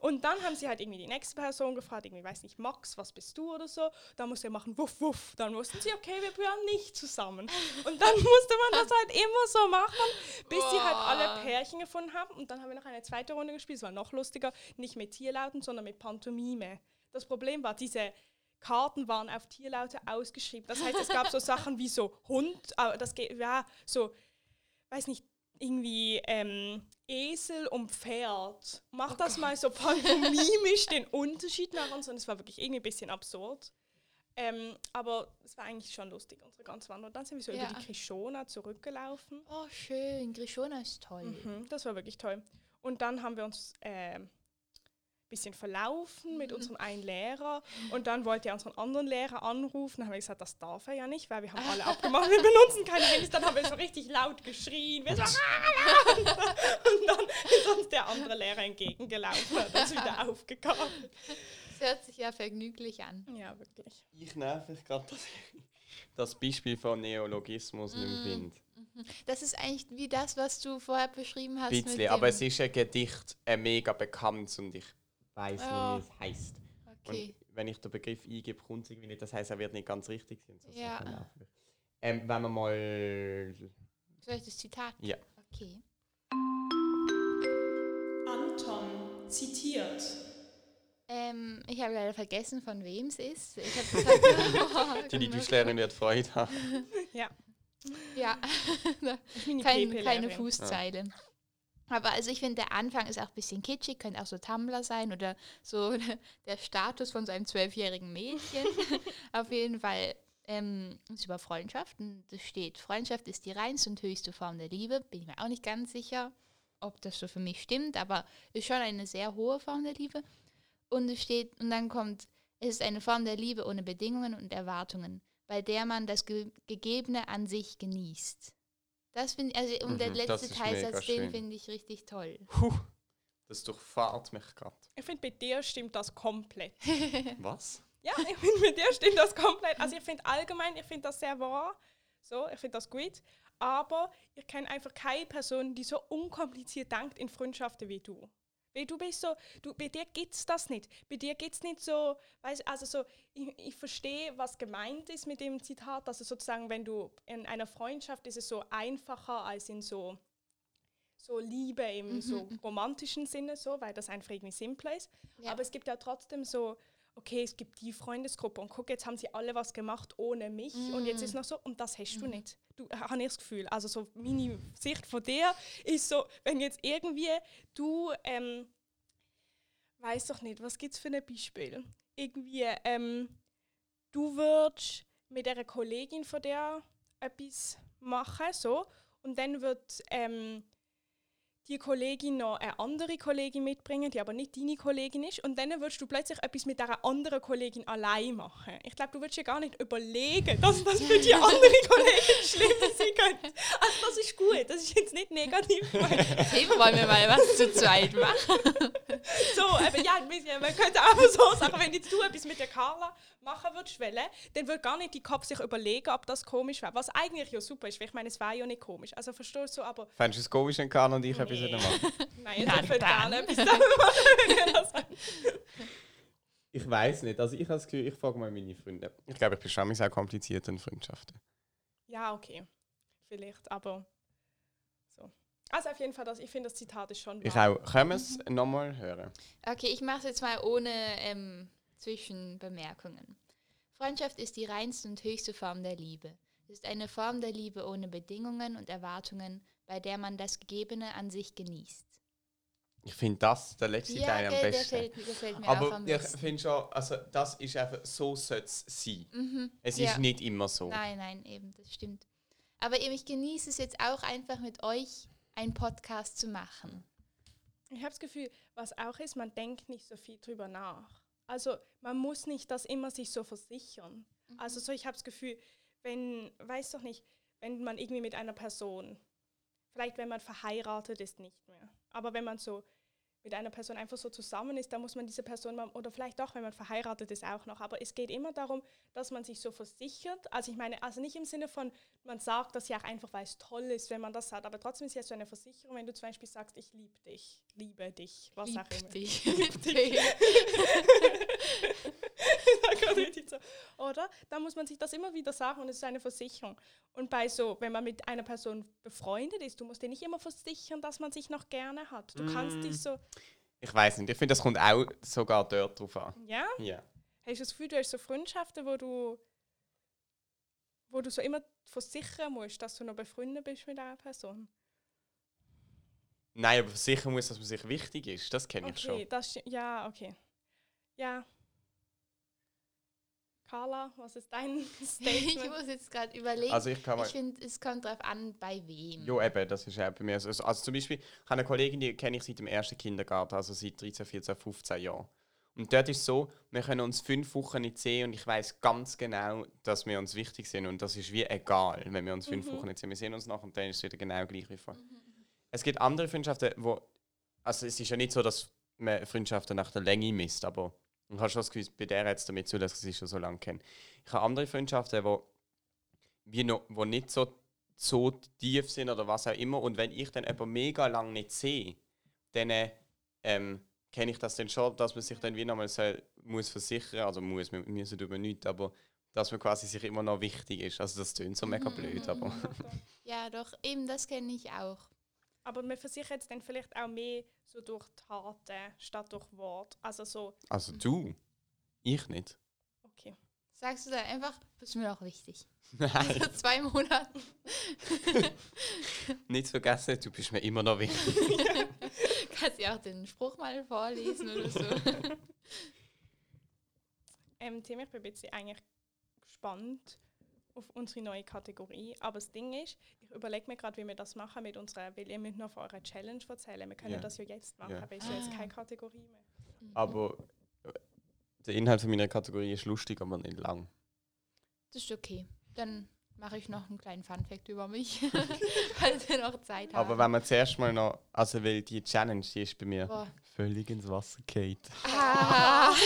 Und dann haben sie halt irgendwie die nächste Person gefragt, irgendwie, weiß nicht, Max, was bist du oder so. Dann musste er machen, wuff, wuff. Dann wussten sie, okay, wir gehören nicht zusammen. Und dann musste man das halt immer so machen, bis sie halt alle. Pärchen gefunden haben. Und dann haben wir noch eine zweite Runde gespielt. Es war noch lustiger. Nicht mit Tierlauten, sondern mit Pantomime. Das Problem war, diese Karten waren auf Tierlaute ausgeschrieben. Das heißt, es gab so Sachen wie so Hund, äh, das geht, ja, so, weiß nicht, irgendwie ähm, Esel und Pferd. Mach das mal so pantomimisch den Unterschied nach uns und es war wirklich irgendwie ein bisschen absurd. Ähm, aber es war eigentlich schon lustig, unsere ganze Wanderung. Dann sind wir so Ja. über die Krishona zurückgelaufen. Oh, schön. Grishona ist toll. Mhm, das war wirklich toll. Und dann haben wir uns ein bisschen verlaufen mit unserem einen Lehrer. Und dann wollte er unseren anderen Lehrer anrufen. Dann haben wir gesagt, das darf er ja nicht, weil wir haben alle abgemacht, wir benutzen keine Handys. Dann haben wir so richtig laut geschrien. Wir so, "Ah!" und dann ist uns der andere Lehrer entgegengelaufen und uns wieder aufgekabelt. Das hört sich ja vergnüglich an. Ja, wirklich. Ich nerv mich gerade, dass ich das Beispiel von Neologismus nicht mehr finde. Das ist eigentlich wie das, was du vorher beschrieben hast. Bisschen, mit aber es ist ein Gedicht, ein mega bekanntes und ich weiß, Ja. wie es heißt. Okay. Und wenn ich den Begriff eingebe, kommt es irgendwie nicht. Das heißt, er wird nicht ganz richtig sein. So Ja. Ähm, wenn wir mal. Soll ich das Zitat? Ja. Okay. Anton zitiert. Ähm, ich habe leider vergessen, von wem es ist. Ich habe halt Die Deutschlehrerin wird Freude haben. Ja, Ja, das ist meine Kein, PP-Lehrerin. keine Fußzeile. Aber also ich finde, der Anfang ist auch ein bisschen kitschig, könnte auch so Tumblr sein oder so der Status von so einem zwölfjährigen Mädchen. Auf jeden Fall ähm, ist über Freundschaften. Das steht, Freundschaft ist die reinste und höchste Form der Liebe. Bin ich mir auch nicht ganz sicher, ob das so für mich stimmt, aber ist schon eine sehr hohe Form der Liebe. Und es steht, und dann kommt, es ist eine Form der Liebe ohne Bedingungen und Erwartungen, bei der man das Ge Gegebene an sich genießt. Das finde ich, also und der Mhm, das letzte ist mega Teilsatz, den schön. finde ich richtig toll. Puh, das durchfahrt mich gerade. Ich finde, bei dir stimmt das komplett. Was? Ja, ich finde, bei dir stimmt das komplett. Also ich finde allgemein, ich finde das sehr wahr. So, ich finde das gut. Aber ich kenne einfach keine Person, die so unkompliziert denkt in Freundschaften wie du. Weil du bist so, du, bei dir gibt es das nicht. Bei dir gibt es nicht so, weißt, also so, ich, ich verstehe, was gemeint ist mit dem Zitat, dass es sozusagen, wenn du in einer Freundschaft ist es so einfacher als in so, so Liebe im so romantischen Sinne, so, weil das einfach irgendwie simpler ist. Ja. Aber es gibt ja trotzdem so, okay, es gibt die Freundesgruppe und guck, jetzt haben sie alle was gemacht ohne mich und jetzt ist noch so, und das hast du nicht. Du habe ich das Gefühl. Also so meine Sicht von dir ist so, wenn jetzt irgendwie du, ähm, weiß doch nicht, was gibt es für ein Beispiel? Irgendwie, ähm, du würdest mit einer Kollegin von dir etwas machen, so, und dann wird ähm, die Kollegin noch eine andere Kollegin mitbringen, die aber nicht deine Kollegin ist. Und dann würdest du plötzlich etwas mit dieser anderen Kollegin allein machen. Ich glaube, du würdest ja gar nicht überlegen, dass das für die andere Kollegin schlimm sein könnte. Also das ist gut, das ist jetzt nicht negativ. Hey, wollen wir mal was zu zweit machen? So, eben, ja, man könnte auch so sagen, wenn jetzt du etwas mit der Carla machen würdest, wollen, dann würde gar nicht die Kopf sich überlegen, ob das komisch wäre. Was eigentlich ja super ist, weil ich meine, es wäre ja nicht komisch. Also verstehst du, aber Fändest du es komisch, wenn Karl und ich etwas Nee. machen? nein, ich würde gerne etwas machen. Ich weiß nicht. Also ich habe das Gefühl, ich frage mal meine Freunde. Ich glaube, ich bin schon sehr kompliziert in Freundschaften. Ja, okay. Vielleicht, aber so. Also auf jeden Fall, das, ich finde, das Zitat ist schon Ich wahr. auch. Können wir es nochmal hören? Okay, ich mache es jetzt mal ohne ähm, Zwischenbemerkungen. Freundschaft ist die reinste und höchste Form der Liebe. Es ist eine Form der Liebe ohne Bedingungen und Erwartungen, bei der man das Gegebene an sich genießt. Ich finde das, der letzte Teil am besten. fällt, der fällt mir auch Aber am ich besten. finde schon, also das ist einfach, so sollte es sein. Mhm, Es ja. ist nicht immer so. Nein, nein, eben, das stimmt. Aber eben, ich genieße es jetzt auch einfach mit euch, einen Podcast zu machen. Ich habe das Gefühl, was auch ist, man denkt nicht so viel drüber nach. Also man muss nicht das immer sich so versichern. Also so, ich habe das Gefühl, wenn, weiß doch nicht, wenn man irgendwie mit einer Person, vielleicht wenn man verheiratet ist, nicht mehr, aber wenn man so mit einer Person einfach so zusammen ist, dann muss man diese Person mal, oder vielleicht auch, wenn man verheiratet ist, auch noch. Aber es geht immer darum, dass man sich so versichert. Also ich meine, also nicht im Sinne von, man sagt das ja auch einfach, weil es toll ist, wenn man das sagt, aber trotzdem ist ja so eine Versicherung, wenn du zum Beispiel sagst, ich liebe dich, liebe dich, was auch immer. Lieb dich. Lieb dich. Sag auch richtig so. Oder? Da muss man sich das immer wieder sagen und es ist eine Versicherung. Und bei so, wenn man mit einer Person befreundet ist, du musst dir nicht immer versichern, dass man sich noch gerne hat. Du kannst Mm. dich so, Ich weiß nicht, ich finde, das kommt auch sogar dort drauf an. ja? Ja. Hast du das Gefühl, du hast so Freundschaften, wo du, wo du so immer versichern musst, dass du noch befreundet bist mit einer Person? Nein, aber sicher muss, dass man sich wichtig ist. Das kenne ich Okay, schon. das ja, okay. Ja. Carla, was ist dein ich Statement? muss jetzt gerade überlegen. Also ich kann mal... ich finde, es kommt darauf an, bei wem. Ja, eben, das ist auch bei mir so. Also, also zum Beispiel, ich habe eine Kollegin, die kenne ich seit dem ersten Kindergarten, also seit 13, 14, 15 Jahren. Und dort ist es so, wir können uns fünf Wochen nicht sehen und ich weiß ganz genau, dass wir uns wichtig sind. Und das ist wie egal, wenn wir uns fünf Mhm. Wochen nicht sehen. Wir sehen uns nach und dann ist es wieder genau gleich wie vorher. Es gibt andere Freundschaften, wo. Also es ist ja nicht so, dass man Freundschaften nach der Länge misst, aber ich habe schon das Gefühl, bei der jetzt damit zu, dass ich sie schon so lange kenne. Ich habe andere Freundschaften, wo, wie noch, wo nicht so, so tief sind oder was auch immer. Und wenn ich dann jemanden mega lang nicht sehe, dann ähm, kenne ich das dann schon, dass man sich dann wie nochmal soll, muss versichern, also muss, wir müssen über nichts, aber dass man quasi sich immer noch wichtig ist. Also das klingt so mega Mhm, blöd, aber Ja, doch, eben das kenne ich auch. Aber man versichert es dann vielleicht auch mehr so durch Taten statt durch Wort. Also so, also du, ich nicht. okay. Sagst du dann einfach, bist mir auch wichtig. Nein, Also zwei Monate. nicht vergessen, du bist mir immer noch wichtig. Kannst du auch den Spruch mal vorlesen oder so. Ähm, Tim, ich bin ein bisschen eigentlich gespannt auf unsere neue Kategorie. Aber das Ding ist, ich überlege mir gerade, wie wir das machen mit unserer, weil ihr müsst noch von eurer Challenge erzählen. Wir können Ja. das ja jetzt machen, aber es ist ja jetzt Ah. keine Kategorie mehr. Aber äh, der Inhalt von meiner Kategorie ist lustig, aber nicht lang. Das ist okay. Dann mache ich noch einen kleinen Funfact über mich, falls wir noch Zeit haben. Aber wenn man zuerst mal noch, also weil die Challenge, die ist bei mir Boah. völlig ins Wasser gefallen. Ah.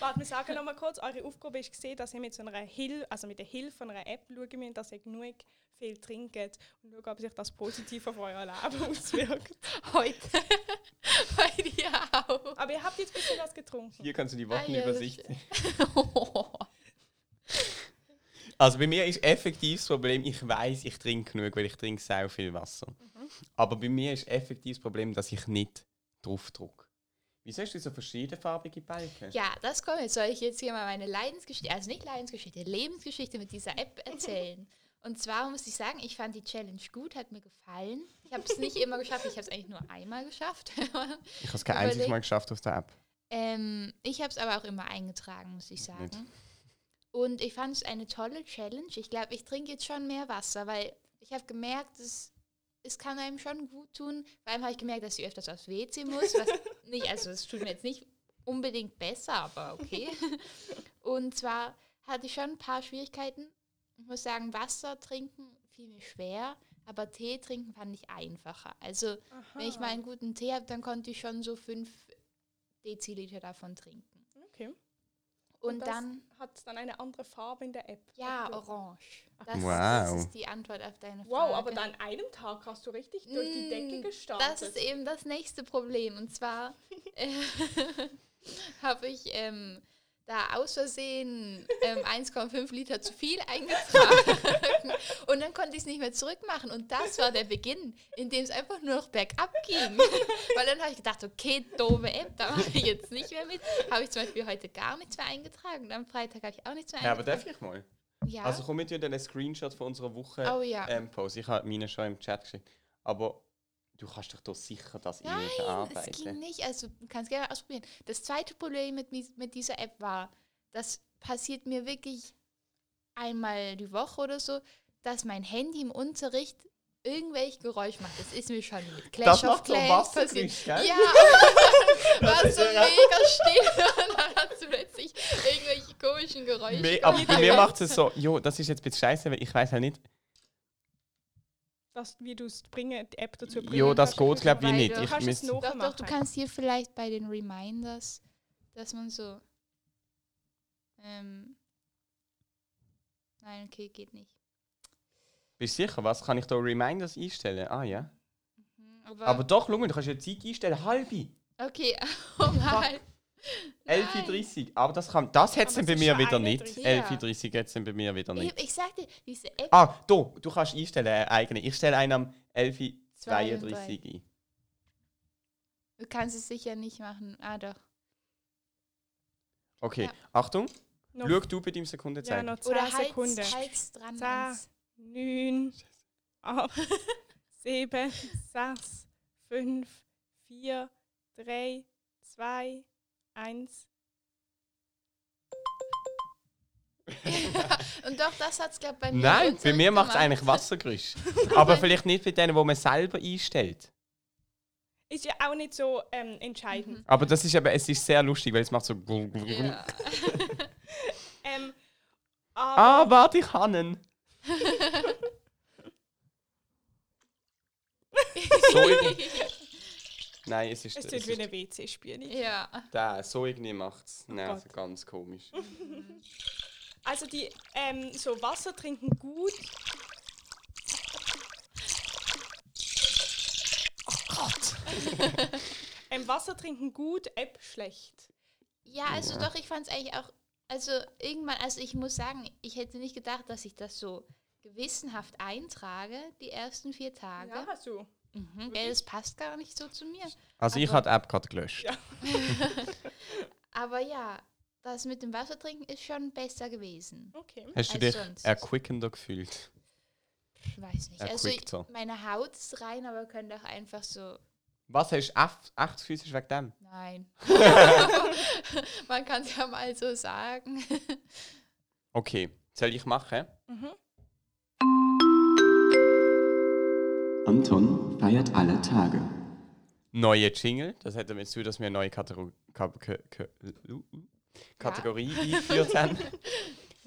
Warte, wir sagen noch mal kurz, eure Aufgabe ist gesehen, dass ihr mit so einer Hilfe, also mit der Hilfe einer App schauen müsst, dass ihr genug viel trinkt und schauen, ob sich das positiv auf euer Leben auswirkt. Heute. Bei dir auch. Aber ihr habt jetzt ein bisschen was getrunken. Hier kannst du die Ah, Wochenübersicht ist- sehen. Also bei mir ist effektiv das Problem, ich weiß, ich trinke genug, weil ich trinke sehr viel Wasser. Mhm. Aber bei mir ist effektiv das Problem, dass ich nicht drauf drücke. Wieso hast du so verschiedenfarbige Balken? Ja, das kommt jetzt. Soll ich jetzt hier mal meine Leidensgeschichte, also nicht Leidensgeschichte, Lebensgeschichte mit dieser App erzählen? Und zwar muss ich sagen, ich fand die Challenge gut, hat mir gefallen. Ich habe es nicht immer geschafft, ich habe es eigentlich nur einmal geschafft. Ich habe es kein einziges Mal geschafft auf der App. ähm, ich habe es aber auch immer eingetragen, muss ich sagen. Nicht. Und ich fand es eine tolle Challenge. Ich glaube, ich trinke jetzt schon mehr Wasser, weil ich habe gemerkt, es, es kann einem schon gut tun. Vor allem habe ich gemerkt, dass ich öfters aufs WC muss. Was nicht, also es tut mir jetzt nicht unbedingt besser, aber okay. Und zwar hatte ich schon ein paar Schwierigkeiten. Ich muss sagen, Wasser trinken fiel mir schwer, aber Tee trinken fand ich einfacher. Also wenn ich mal einen guten Tee habe, dann konnte ich schon so fünf Deziliter davon trinken. Okay. Und, das dann, hat es dann eine andere Farbe in der App. ja, Okay. orange. Das, Wow. das ist die Antwort auf deine Frage. Wow, aber dann an einem Tag hast du richtig durch die Decke Mm, gestartet. Das ist eben das nächste Problem. Und zwar äh, habe ich ähm, da aus Versehen ähm, 1,5 Liter zu viel eingetragen. und dann konnte ich es nicht mehr zurückmachen. Und das war der Beginn, in dem es einfach nur noch bergab ging. Weil dann habe ich gedacht, okay, doofe App, da mache ich jetzt nicht mehr mit. Habe ich zum Beispiel heute gar nichts mehr eingetragen. Und am Freitag habe ich auch nichts mehr Ja, aber darf eingetragen. ich mal? Ja, Also komm mit dir einen Screenshot von unserer Woche Oh ja. ähm, Post. Ich habe meine schon im Chat geschickt. Aber du kannst dich doch sicher das Nein, irgendwie es ging nicht. Also du kannst gerne ausprobieren. Das zweite Problem mit, mit dieser App war, das passiert mir wirklich einmal die Woche oder so, dass mein Handy im Unterricht irgendwelche Geräusche macht. Das ist mir schon mit Clash Das of macht so Clans passiert. Gell? Ja, war ist so ja- mega still und dann hat sie plötzlich irgendwelche komischen Geräusche Me aber bei mir macht es so, jo, das ist jetzt ein bisschen scheiße, weil ich weiß halt nicht. Das, wie du es bringen, die App dazu bringen. Jo, das geht glaube ich nicht. Ich kannst es Doch, doch, du kannst hier vielleicht bei den Reminders, dass man so. Ähm, nein, okay, geht nicht. Bist du sicher? Was kann ich da Reminders einstellen? Ah ja. Mhm, Aber, Aber doch, schau mal, du kannst ja Zeit einstellen, halbe. okay, oh mal. 11.30 Aber das kann. Das hat es bei mir wieder nicht. 31. Ja. 11.30 hat es bei mir wieder Ich, nicht. ich sagte, diese App. Ah, da, du kannst einstellen, äh, eigene. Ich stelle einen am 11.32 ein. Du kannst es sicher nicht machen. Ah, doch. Okay, Ja. Achtung. Noch, Schau du bei deinem ja, Sekundenzeiger. noch 10 Oder Sekunden. halt's dran. Zehn. ans- 9, 8, 7, 6, 5, 4, 3, 2, 1. Und doch, das hat es, glaube bei mir. Nein, bei mir macht es eigentlich Wassergeräusch. Aber vielleicht nicht bei denen, wo man selber einstellt. Ist ja auch nicht so ähm, entscheidend. Aber das ist aber, es ist sehr lustig, weil es macht so. Ja. Ähm, Ah, aber warte, ich kann ihn. So Nein, es ist. es Es tut wie ist ein WC-Spiel. ja. da, so irgendwie macht es. Nein, Gott. also ganz komisch. Also die ähm, so Wasser trinken gut. Ähm, Wasser trinken gut, App schlecht. Ja, also doch, ich fand es eigentlich auch, also irgendwann, also ich muss sagen, ich hätte nicht gedacht, dass ich das so gewissenhaft eintrage, die ersten vier Tage. Ja, hast du. Mhm. Gell, das passt gar nicht so zu mir. Also ich Aber- habe die App gerade gelöscht. Ja. Aber ja, das mit dem Wasser trinken ist schon besser gewesen. Okay. Hast du dich sonst. erquickender gefühlt? Ich weiß nicht. Also ich, meine Haut ist rein, aber könnte auch einfach so. Was hast du echt, echt physisch wegen dem? Nein. Man kann es ja mal so sagen. Okay, soll ich machen? Mhm. Anton feiert alle Tage. Neue Jingle, das hätte damit zu, dass wir eine neue Kategor Ka Ka Ka Kategorie eingeführt haben.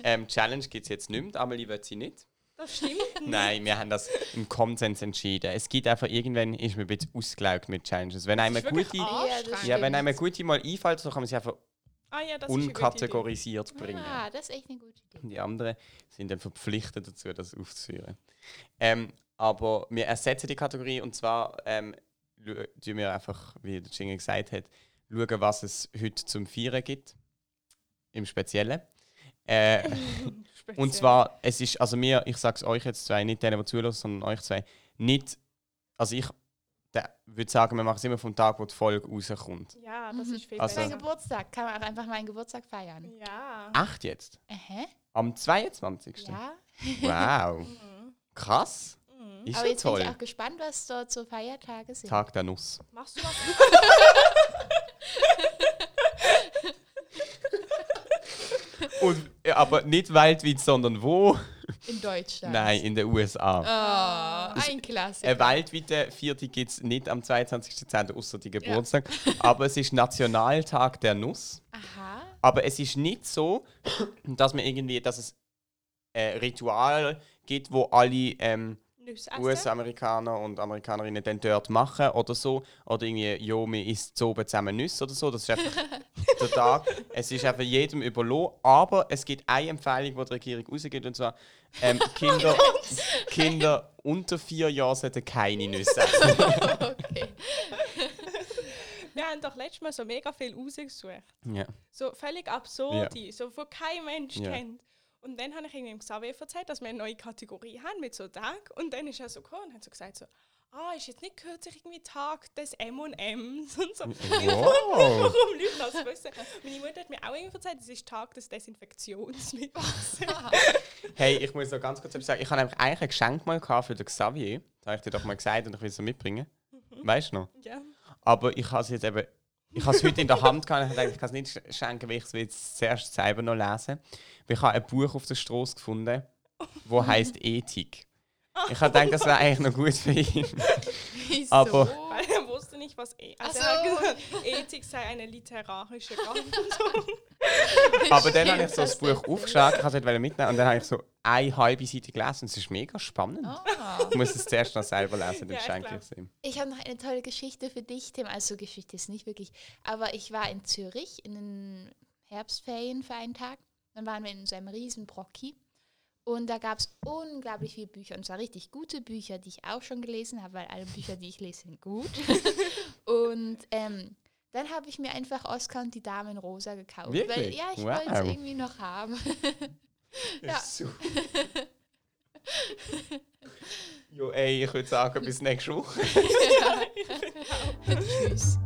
Ähm, Challenge gibt es jetzt nicht mehr, Amelie wird sie nicht. Das stimmt. Nein, wir haben das im Konsens entschieden. Es gibt einfach, irgendwann ist man ein bisschen ausgelaugt mit Challenges. Wenn einem gute, Ja, ja, wenn einem gute mal einfällt, so kann man sie einfach Ah ja, unkategorisiert bringen. Ah, das ist echt eine gute Idee. Und die anderen sind dann verpflichtet dazu, das aufzuführen. Ähm, aber wir ersetzen die Kategorie und zwar ähm, tun wir einfach, wie der Jingle gesagt hat, schauen, was es heute zum Feiern gibt. Im Speziellen. Äh, Speziell. und zwar, es ist, also mir, ich sage es euch jetzt zwei, nicht denen, die zuhören, sondern euch zwei, nicht, also ich würde sagen, wir machen es immer vom Tag, wo die Folge rauskommt. Ja, das Mhm. ist viel Also- Mein besser. Geburtstag. Kann man auch einfach meinen Geburtstag feiern. Ja. Echt jetzt? Aha. Am 22. Ja. Wow. Krass. Mhm. Ist Aber ja jetzt bin toll. ich auch gespannt, was dort so Feiertage sind. Tag der Nuss. Machst du was? Und, ja, aber nicht weltweit, sondern wo? In Deutschland. Nein, in den USA. Oh, ein Klassiker. Ein weltweiter Viertel gibt es nicht am 22.10. außer die Geburtstag. Aber es ist Nationaltag der Nuss. Aha. Aber es ist nicht so, dass man irgendwie, dass es ein Ritual gibt, wo alle ähm? US-Amerikaner und Amerikanerinnen dann dort machen oder so. Oder irgendwie, jo, man isst so zusammen Nüsse oder so. Das ist einfach der Tag. Es ist einfach jedem überlassen. Aber es gibt eine Empfehlung, die die Regierung rausgibt, und zwar ähm, Kinder, Kinder unter vier Jahren sollten keine Nüsse essen. Okay. Wir haben doch letztes Mal so mega viel rausgesucht. ja. So völlig absurde, so wo kein Mensch Ja. kennt. Und dann habe ich irgendwie dem Xavier erzählt, dass wir eine neue Kategorie haben mit so Tag. Und dann ist er so gekommen und hat so gesagt so, ah, ist jetzt nicht kürzlich irgendwie Tag des M&M's und so. Wow. Warum Leute das wissen? Meine Mutter hat mir auch irgendwie erzählt, es ist Tag des Desinfektionsmittels. Hey, ich muss noch ganz kurz etwas sagen. Ich habe nämlich eigentlich ein Geschenk mal gehabt für den Xavier. Das habe ich dir doch mal gesagt und ich will es so mitbringen. Weißt du noch? ja. Aber ich habe es jetzt eben. Ich habe es heute in der Hand gehabt und ich dachte, ich kann es nicht sch- schenken, weil ich es will jetzt zuerst selber noch lesen. Weil ich habe ein Buch auf der Straße gefunden, wo heißt Ethik. Ich habe gedacht, das wäre eigentlich noch gut für ihn. Wieso? Aber- er nicht, was e also er hat so. gesagt, Ethik sei eine literarische Gattung. Aber dann habe ich so das Buch aufgeschlagen, ich wollte es mitnehmen und dann habe ich so eine halbe Seite gelesen und es ist mega spannend. Ah. Ich muss es zuerst noch selber lesen, dann Ja, ich schenke ich es ihm. Ich habe noch eine tolle Geschichte für dich, Tim. Also Geschichte ist nicht wirklich. Aber ich war in Zürich in den Herbstferien für einen Tag. Dann waren wir in so einem riesen Brocki. Und da gab es unglaublich viele Bücher. Und zwar richtig gute Bücher, die ich auch schon gelesen habe, weil alle Bücher, die ich lese, sind gut. und ähm, dann habe ich mir einfach Oscar und die Dame in Rosa gekauft. Weil, Wirklich? ja, ich Wow. wollte es irgendwie noch haben. ja. Jo, ey, ich würde sagen, bis nächste Woche. Tschüss.